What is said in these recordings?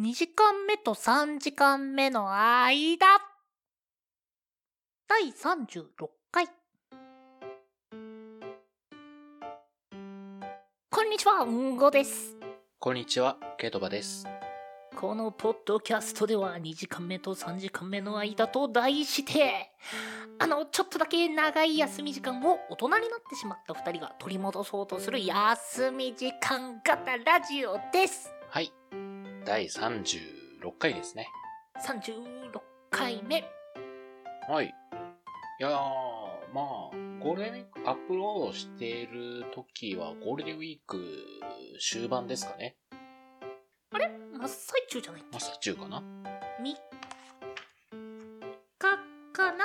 2時間目と3時間目の間第36回こんにちは、うんごです。こんにちは、ケイトバです。このポッドキャストでは2時間目と3時間目の間と題して、あの、ちょっとだけ長い休み時間を大人になってしまった2人が取り戻そうとする休み時間型ラジオです。はい。第36回ですね。36回目。はい。いやー、まあ、ゴールデンウィークアップロードしている時はゴールデンウィーク終盤ですかね。真っ最中じゃない？っまあ、中かな？け ?3 日かな？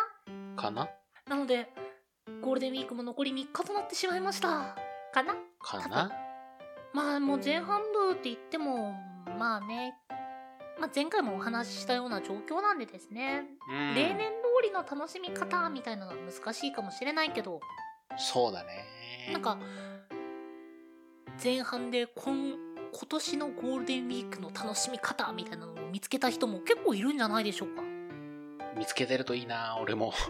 かな？なので、ゴールデンウィークも残り3日となってしまいました。かな？かな？まあもう前半部って言っても、まあね、まあ、前回もお話ししたような状況なんでですね、うん。例年通りの楽しみ方みたいなのは難しいかもしれないけど、そうだね。なんか、前半で今今年のゴールデンウィークの楽しみ方みたいなのを見つけた人も結構いるんじゃないでしょうか。見つけてるといいな、俺も。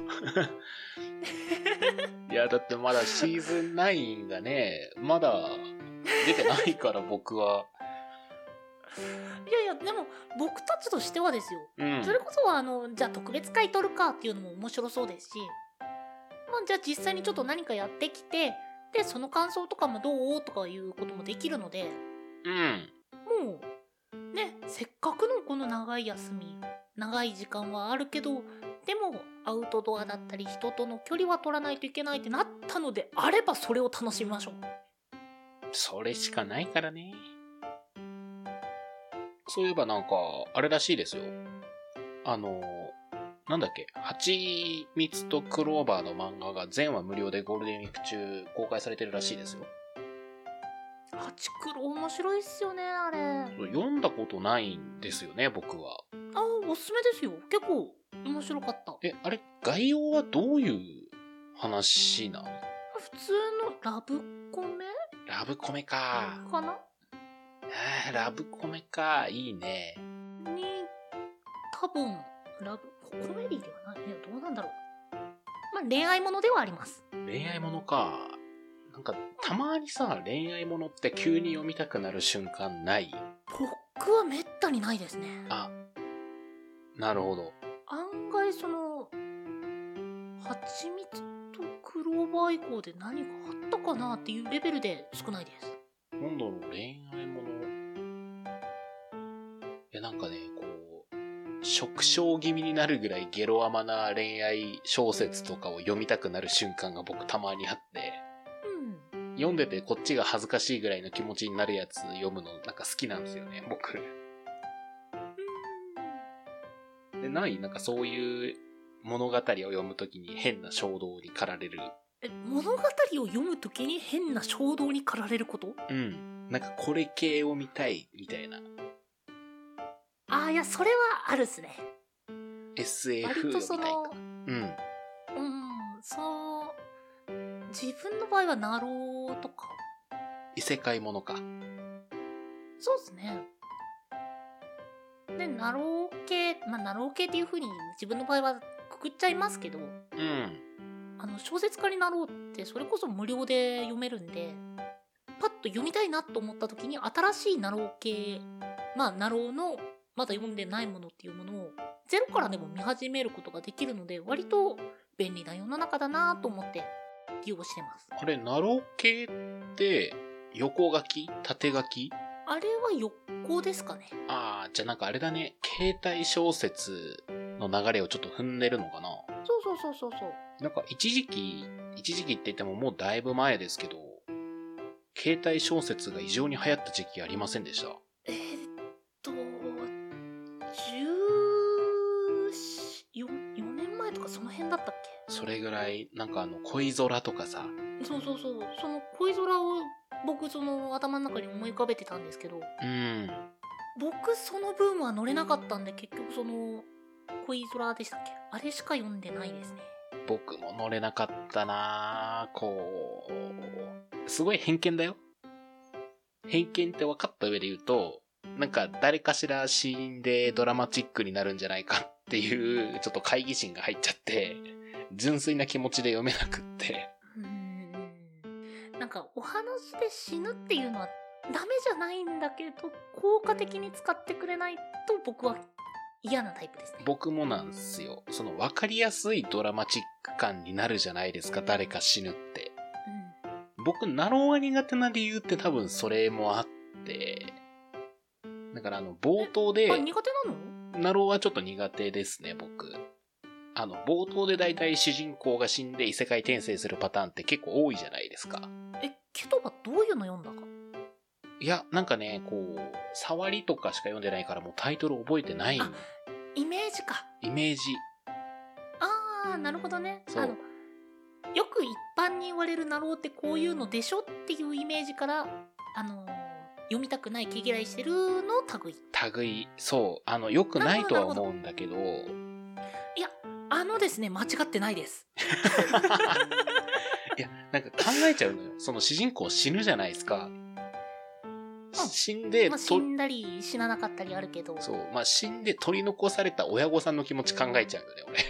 いや、だってまだシーズン9がね、まだ出てないから僕は。いやいや、でも僕たちとしてはですよ。うん。それこそはあの、じゃあ特別会取るかっていうのも面白そうですし、まあじゃあ実際にちょっと何かやってきて、で、その感想とかもどう？とかいうこともできるので、うん。もう、ね、せっかくのこの長い休み、長い時間はあるけど、でもアウトドアだったり人との距離は取らないといけないってなったのであればそれを楽しみましょう。それしかないからね。そういえばなんか、あれらしいですよ。あの、なんだっけ、蜂蜜とクローバーの漫画が全話無料でゴールデンウィーク中公開されてるらしいですよ。ハチクロ面白いっすよね、あれ。読んだことないんですよね、僕は。あ、おすすめですよ。結構面白かった。え、あれ、概要はどういう話なん普通のラブコメ？ラブコメか。かな？あーラブコメか。いいね。に、多分、ラブ、ココメディではない。いや、どうなんだろう。まあ、恋愛ものではあります。恋愛ものか。なんか、たまにさ、恋愛ものって急に読みたくなる瞬間ない？僕はめったにないですね。あ、なるほど。案外その、蜂蜜とクローバー以降で何かあったかなっていうレベルで少ないです。なんだろう、恋食傷気味になるぐらいゲロ甘な恋愛小説とかを読みたくなる瞬間が僕たまにあって、うん。読んでてこっちが恥ずかしいぐらいの気持ちになるやつ読むのなんか好きなんですよね、僕。で、ないなんかそういう物語を読むときに変な衝動に駆られる。え、物語を読むときに変な衝動に駆られること？うん。なんかこれ系を見たいみたいな。いや、それはあるっすね。SF 割とそを見たいか。の、うん。うん、そう、自分の場合はなろうとか、異世界ものか。そうですね。で、なろう系、まあ、なろう系っていう風に自分の場合はくくっちゃいますけど、うん。あの、小説家になろうって、それこそ無料で読めるんで、パッと読みたいなと思った時に、新しいなろう系、まあ、なろうの、まだ読んでないものっていうものを、ゼロからでも見始めることができるので、割と便利な世の中だなと思って、利用してます。あれ、ナロー系って、横書き？縦書き？あれは横ですかね。ああ、じゃあなんかあれだね。携帯小説の流れをちょっと踏んでるのかな？そうそうそうそうそう。なんか一時期、一時期って言ってももうだいぶ前ですけど、携帯小説が異常に流行った時期ありませんでした？それぐらい、なんかあの、恋空とかさ、けそうそうそう。その恋空を僕その頭の中に思い浮かべてたんですけど、うん。僕その分は乗れなかったんで結局その恋空でしたっけ？あれしか読んでないですね。僕も乗れなかったなぁこう、すごい偏見だよ。偏見って分かった上で言うと、なんか誰かしら死んでドラマチックになるんじゃないかっていう、ちょっと懐疑心が入っちゃって、純粋な気持ちで読めなくって。なんかお話で死ぬっていうのはダメじゃないんだけど効果的に使ってくれないと僕は嫌なタイプですね。僕もなんですよ。その分かりやすいドラマチック感になるじゃないですか、誰か死ぬって。僕、なろうが苦手な理由って多分それもあって、だからあの、冒頭で苦手なの？なろうはちょっと苦手ですね、僕。あの、冒頭で大体主人公が死んで異世界転生するパターンって結構多いじゃないですか。えケトバどういうの読んだか？いや、なんかね、こう、触りとかしか読んでないからもうタイトル覚えてない。あイメージか。イメージ。あーなるほどね。そう。あのよく一般に言われるナローってこういうのでしょっていうイメージからあの読みたくない毛嫌いしてるの類。類、そう、あの、良くないとは思うんだけど、いやあのですね間違ってないです いや、なんか考えちゃうのよ。その主人公死ぬじゃないですか。死んで、まあ、死とんだり死ななかったりあるけどそう、まあ、死んで取り残された親御さんの気持ち考えちゃうよね、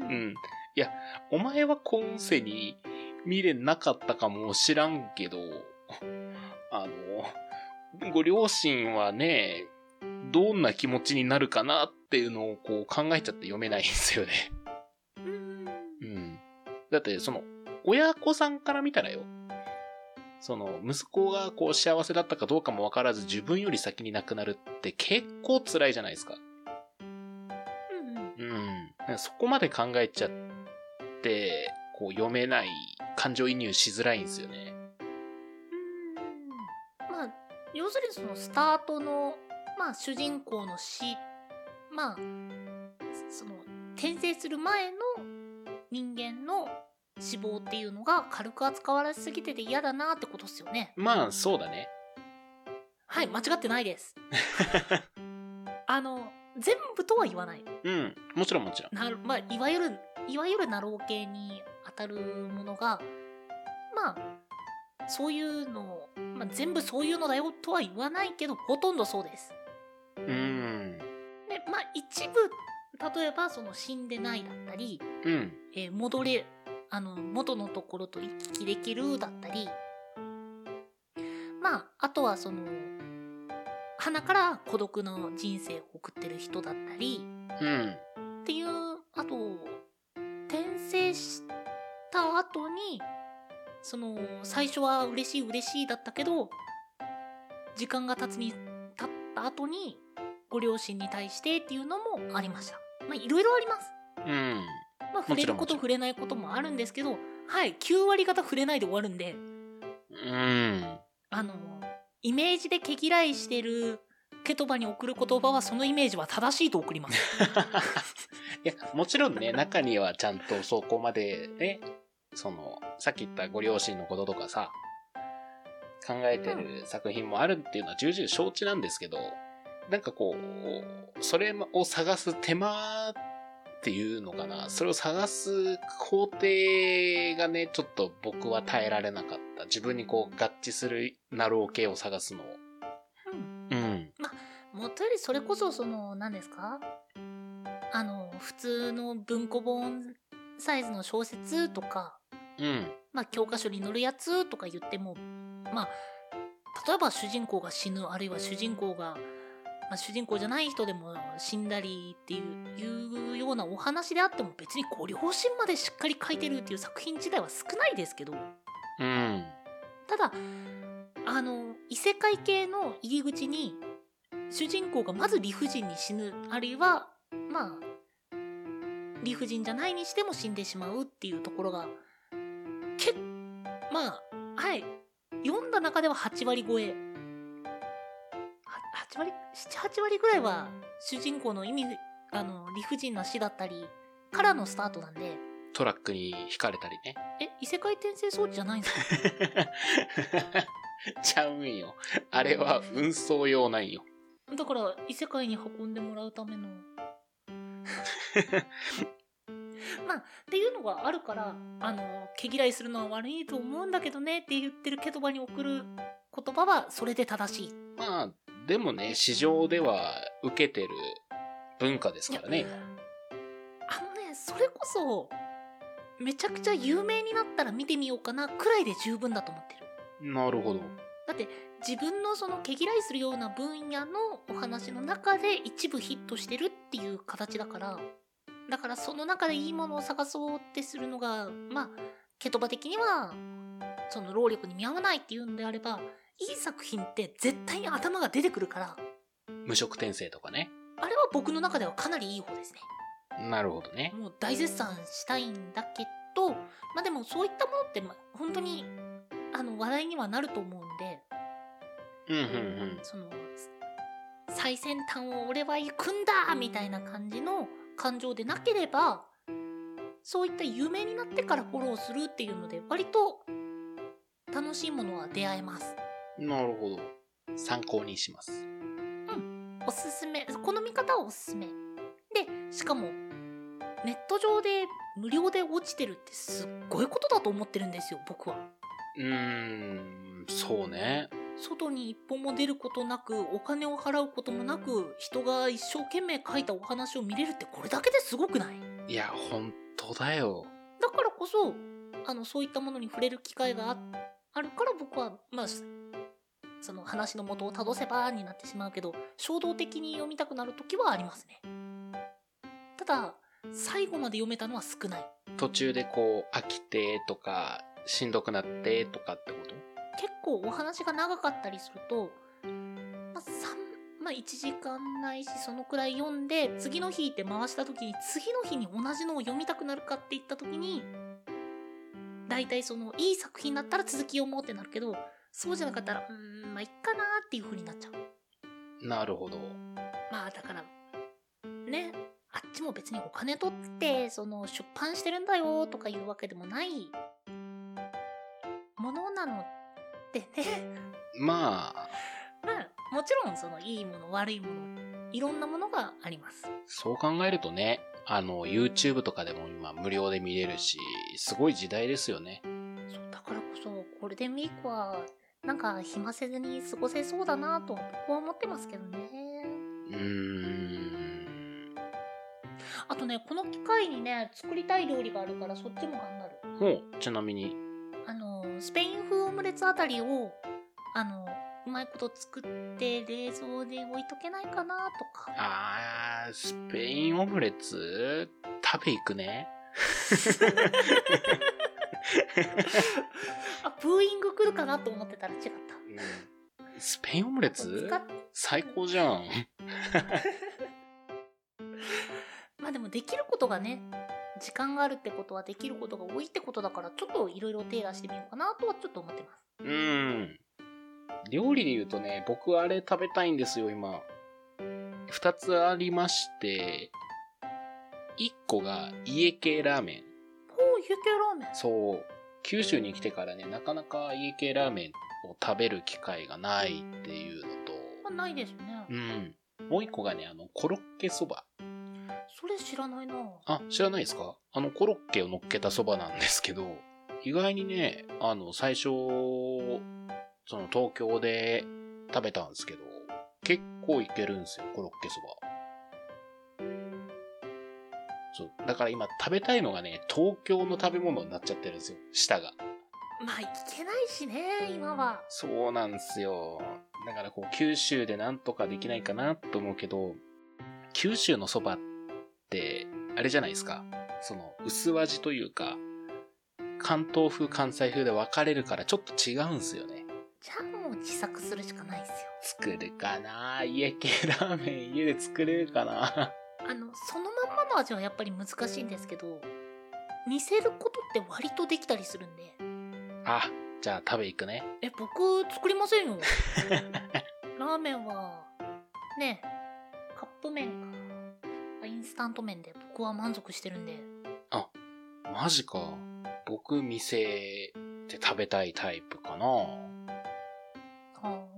うん、俺。うん。いや、お前は今世に未練なかったかも知らんけど、あの、ご両親はね、どんな気持ちになるかなっていうのをこう考えちゃって読めないんですよね。うんうん。だって、その、親子さんから見たらよ、その、息子がこう幸せだったかどうかもわからず自分より先に亡くなるって結構辛いじゃないですか。うんうん。そこまで考えちゃって、こう読めない、感情移入しづらいんですよね。うんまあ要するにそのスタートの、まあ、主人公の死まあその転生する前の人間の死亡っていうのが軽く扱われすぎてて嫌だなってことですよねまあ、そうだね。はい間違ってないです あの全部とは言わないうん。もちろんもちろん。なるまあいわゆるいわゆるナロー系に当たるものがまあそういうの、まあ、全部そういうのだよとは言わないけどほとんどそうです。うん。でまあ一部例えばその死んでないだったり、うん。えー戻れあの元のところと行き来できるだったりまああとはその鼻から孤独の人生を送ってる人だったりうん。っていうあと転生した後にその最初は嬉しい嬉しいだったけど時間が経つに経った後にご両親に対してっていうのもありました。まあいろいろあります。うん。まあ触れること触れないこともあるんですけどはい9割方触れないで終わるんで。うん。あのイメージで毛嫌いしてるケトバに送る言葉はそのイメージは正しいと送ります。いや、もちろんね、中にはちゃんとそこまでね、その、さっき言ったご両親のこととかさ、考えてる作品もあるっていうのは重々承知なんですけど、なんかこう、それを探す手間っていうのかな、それを探す工程がね、ちょっと僕は耐えられなかった。自分にこう合致するナロー系を探すのを。うんうん。もとよりそれこそその何ですか？あの普通の文庫本サイズの小説とかうん。まあ教科書に載るやつとか言ってもまあ例えば主人公が死ぬあるいは主人公が、まあ、主人公じゃない人でも死んだりっていうようなお話であっても別にご両親までしっかり書いてるっていう作品自体は少ないですけどうん。ただあの異世界系の入り口に主人公がまず理不尽に死ぬあるいはまあ理不尽じゃないにしても死んでしまうっていうところがけまあはい読んだ中では8割超えは8割78割ぐらいは主人公の意味あの理不尽な死だったりからのスタートなんでトラックに引かれたりね。え異世界転生装置じゃないんですかちゃうんよ。あれは運送用なんよ。だから異世界に運んでもらうための まあっていうのがあるからあの毛嫌いするのは悪いと思うんだけどねって言ってるケトバに送る言葉はそれで正しいまあ、でもね、市場では受けてる文化ですからね。あのねそれこそめちゃくちゃ有名になったら見てみようかなくらいで十分だと思ってるなるほど。だって自分のその毛嫌いするような分野のお話の中で一部ヒットしてるっていう形だからだからその中でいいものを探そうってするのがまあケトバ的にはその労力に見合わないっていうんであればいい作品って絶対に頭が出てくるから無色転生とかね。あれは僕の中ではかなりいい方ですねなるほどね。もう大絶賛したいんだけどまあでもそういったものってまあ本当にあの話題にはなると思うんでうんうんうん。その最先端を俺は行くんだみたいな感じの感情でなければそういった有名になってからフォローするっていうので割と楽しいものは出会えますなるほど。参考にします。おすすめこの見方はおすすめでしかもネット上で無料で落ちてるってすっごいことだと思ってるんですよ僕はうーん、そうね。外に一歩も出ることなくお金を払うこともなく人が一生懸命書いたお話を見れるってこれだけですごくない？いや、本当だよ。だからこそあのそういったものに触れる機会がああるから僕はまあその話の元をたどせばになってしまうけど衝動的に読みたくなる時はありますね。ただ最後まで読めたのは少ない。途中でこう、飽きてとか、しんどくなってとかってこと？結構お話が長かったりすると、まあ、三まあ、1時間ないしそのくらい読んで次の日って回した時に次の日に同じのを読みたくなるかって言った時に大体そのいい作品だったら続き読もうってなるけどそうじゃなかったらうーん。まあいっかなーっていう風になっちゃう。なるほど。まあだからねあっちも別にお金取ってその出版してるんだよとかいうわけでもないものなのでね。まあ、まあもちろんそのいいもの悪いものいろんなものがあります。そう考えるとね、あの、YouTube とかでも今無料で見れるし、すごい時代ですよね。そうだからこそゴールデンウィークはなんか暇せずに過ごせそうだなと僕は思ってますけどねうーん。あとねこの機会にね作りたい料理があるからそっちも頑張るほう、ちなみに。あのスペイン風オムレツあたりをあのうまいこと作って冷蔵で置いとけないかなとかあー、スペインオムレツ？食べ行くね。あブーイング来るかなと思ってたら違ったうんスペインオムレツ？最高じゃん。まあでもできることがね時間があるってことはできることが多いってことだからちょっといろいろ手出してみようかなとはちょっと思ってますうん。料理で言うとね、僕あれ食べたいんですよ、今。二つありまして、一個が家系ラーメン。おお家系ラーメンそう。九州に来てからね、なかなか家系ラーメンを食べる機会がないっていうのと、まあないですね、うん。もう一個がね、あの、コロッケそば。それ知らないなあ、知らないですか？あの、コロッケを乗っけたそばなんですけど、意外にね、あの、最初、その東京で食べたんですけど、結構いけるんですよ、コロッケそば。そう。だから今食べたいのがね、東京の食べ物になっちゃってるんですよ、舌が。まあいけないしね今はそうなんですよ。だからこう、九州でなんとかできないかなと思うけど、九州のそばって、あれじゃないですか。その、薄味というか、関東風、関西風で分かれるからちょっと違うんすよね。じゃあもう自作するしかないですよ作るかな家系ラーメン家で作れるかなあのそのの味はやっぱり難しいんですけど似せることって割とできたりするんで。あ、じゃあ食べ行くね。え僕作りませんよ。ラーメンはねカップ麺か。インスタント麺で。僕は満足してるんで。マジか。僕、店で食べたいタイプかな。はラ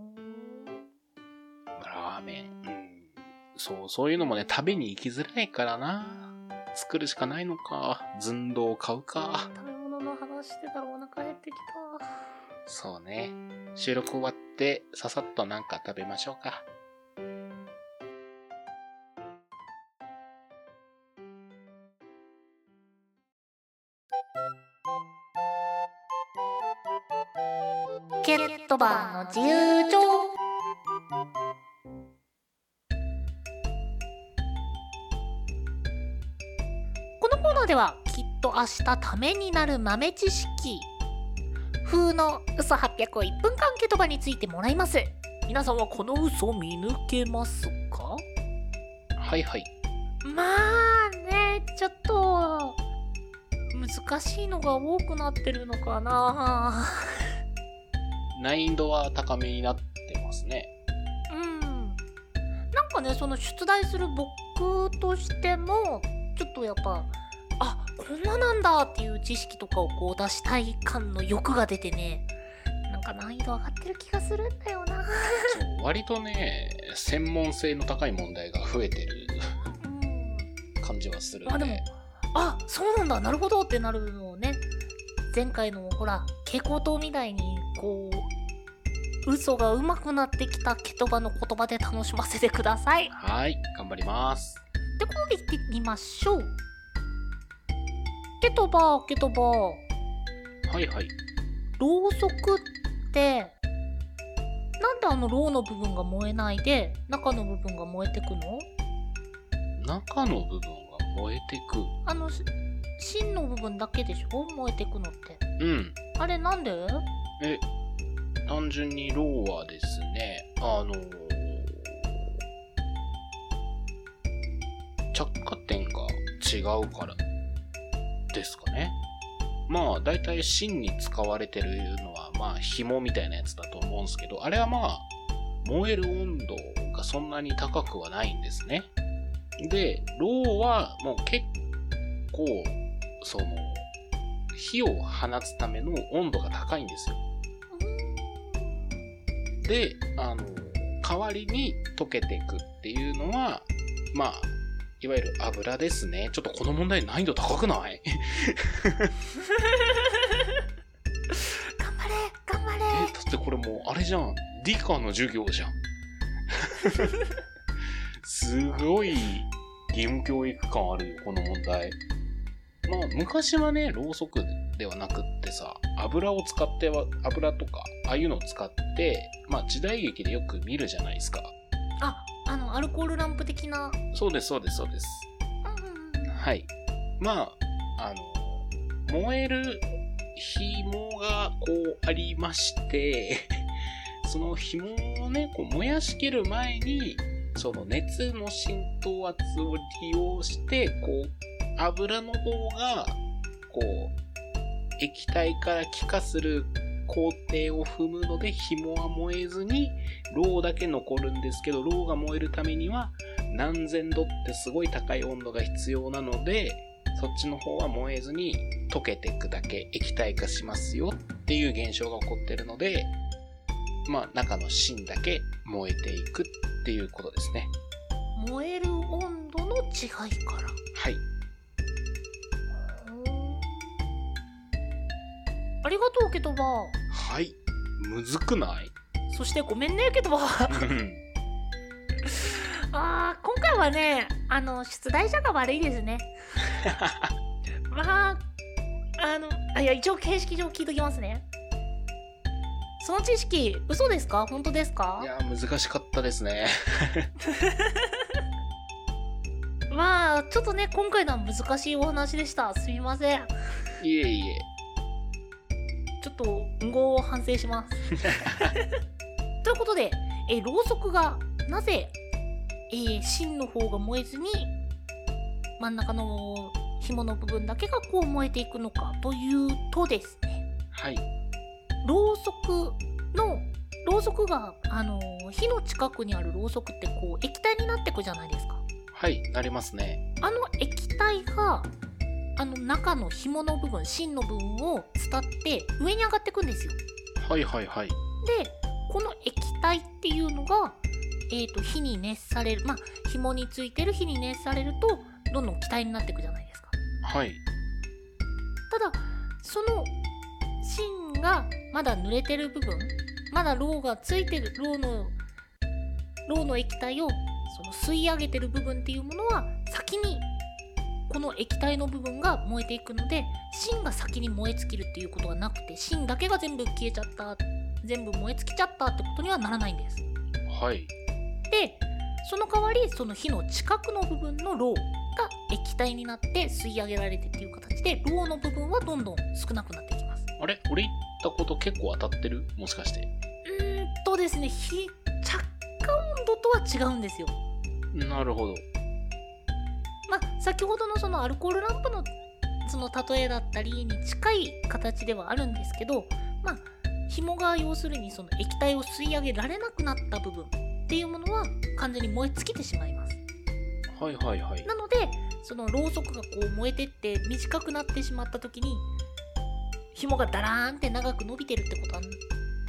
そう、そういうのもね、食べに行きづらいからな。作るしかないのか。寸胴を買うか。食べ物の話してたらお腹減ってきた。そうね。収録終わって、ささっとなんか食べましょうか。ケットバーの自由帳明日ためになる豆知識。風の嘘800を1分間ケトバについてもらいます。皆さんはこの嘘見抜けますか？はいはい。まあねちょっと難しいのが多くなってるのかな。難易度は高めになってますね。うん。なんかねその出題する僕としてもちょっとやっぱあこんななんだっていう知識とかをこう出したい感の欲が出てね。なんか難易度上がってる気がするんだよな。そう割とね、専門性の高い問題が増えてるうん。感じはするんで。あでもあそうなんだなるほどってなるのをね。前回のほら蛍光灯みたいにこう嘘が上手くなってきたケトバの言葉で楽しませてください。はい、頑張ります。でこれでいってみましょうケトバケトバはいはい。ろうそくってなんであのろうの部分が燃えないで中の部分が燃えてくの？中の部分が燃えてく。あのし芯の部分だけでしょ？燃えてくのってうん。あれなんで？え、単純にローはですね、あのー着火点が違うからですかね。まあ、だいたい芯に使われてるのは、まあ、紐みたいなやつだと思うんですけど、あれはまあ、燃える温度がそんなに高くはないんですね。で、ローはもう結構、その、火を放つための温度が高いんですよ。で、あの、代わりに溶けていくっていうのは、まあ、いわゆる油ですね。ちょっとこの問題難易度高くない？頑張れ頑張え、れだってこれもう、あれじゃん。理科の授業じゃん。すごい義務教育感あるよ、この問題。まあ、昔はね、ろうそくではなくってさ、油を使っては、油とか、ああいうのを使って、まあ、時代劇でよく見るじゃないですか。ああのアルコールランプ的な？そうです、そうです、そうです。うんはい。まあ、あの、燃える紐がこうありまして、その紐をね、こう燃やしきる前に、その熱の浸透圧を利用して、こう、油の方が、こう、液体から気化する工程を踏むので、紐は燃えずに、ロウだけ残るんですけど、ロウが燃えるためには、何千度ってすごい高い温度が必要なので、そっちの方は燃えずに溶けていくだけ液体化しますよっていう現象が起こってるので、まあ中の芯だけ燃えていくっていうことですね。燃える温度の違いからはい。ありがとうケトバはい。むずくない？そしてごめんねケトバうんあー今回はねあの出題者が悪いですね。まああのあいや一応形式上聞いときますね。その知識嘘ですか？本当ですか？いや、難しかったですね。まあちょっとね今回のは難しいお話でした。すみません。いえいえ。と運語を反省します ということでえろうそくがなぜ、えー芯の方が燃えずに真ん中の紐の部分だけがこう燃えていくのかというとですねはい。ろうそくのろうそくが、あのー火の近くにあるろうそくってこう液体になってくじゃないですかはい、なりますね。あの液体があの中の紐の部分芯の部分を伝って上に上がってくんですよはいはいはい。でこの液体っていうのが、えー、と火に熱されるまあ紐についてる火に熱されるとどんどん気体になっていくじゃないですかはい。ただその芯がまだ濡れてる部分まだろうがついてるろうのろうの液体をその吸い上げてる部分っていうものは先にこの液体の部分が燃えていくので芯が先に燃え尽きるっていうことはなくて芯だけが全部消えちゃったっ全部燃え尽きちゃったってことにはならないんです。はい。でその代わりその火の近くの部分のろうが液体になって吸い上げられてっていう形でろうの部分はどんどん少なくなっていきます。あれ？俺言ったこと結構当たってる？もしかして。うーんとですね火着火温度とは違うんですよ。なるほど。まあ、先ほどのそのアルコールランプのその例えだったりに近い形ではあるんですけど、まあ、紐が要するにその液体を吸い上げられなくなった部分っていうものは完全に燃え尽きてしまいます。はいはいはい。なのでそのろうそくがこう燃えてって短くなってしまった時に紐がダラーンって長く伸びてるってことは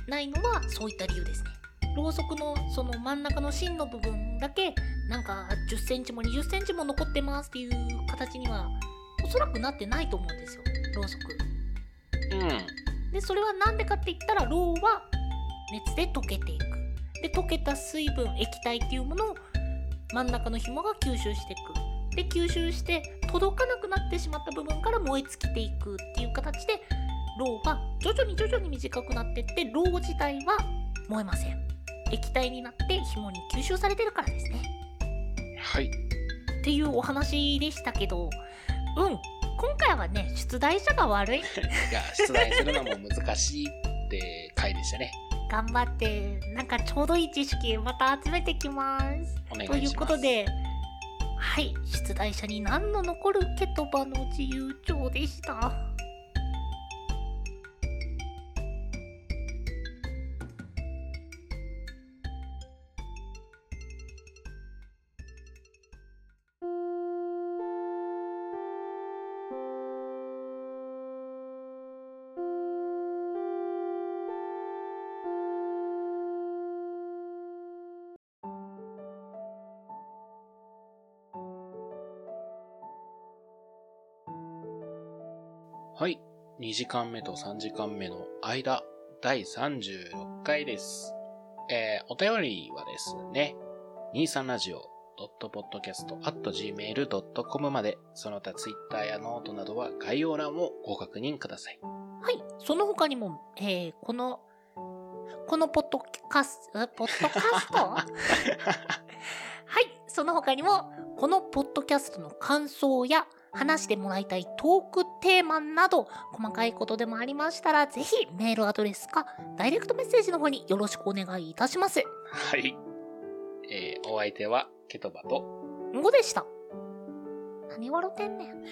ないのはそういった理由ですね。ろうそくのその真ん中の芯の部分だけなんか10センチも20センチも残ってますっていう形にはおそらくなってないと思うんですよろうそく。うん。でそれは何でかって言ったらろうは熱で溶けていく。で溶けた水分液体っていうものを真ん中の紐が吸収していく。で吸収して届かなくなってしまった部分から燃え尽きていくっていう形でろうは徐々に徐々に短くなっていってろう自体は燃えません。液体になって紐に吸収されてるからですね。はい。っていうお話でしたけどうん今回はね出題者が悪い いや、出題するのも難しいって回でしたね。頑張ってなんかちょうどいい知識また集めてきます。お願いします。ということではい出題者に何の残るケトバの自由帳でした。2時間目と3時間目の間、第36回です。えー、お便りはですね、23ラジオ .podcast.gmail.com まで、その他ツイッターやノートなどは概要欄をご確認ください。はいその他にも、えーこのこのポッドキャストポッドキャスト？はいその他にもこのポッドキャストの感想や話してもらいたいトークテーマなど細かいことでもありましたらぜひメールアドレスかダイレクトメッセージの方によろしくお願いいたします。はい。えー、お相手はケトバと、5でした。何笑ってんねん。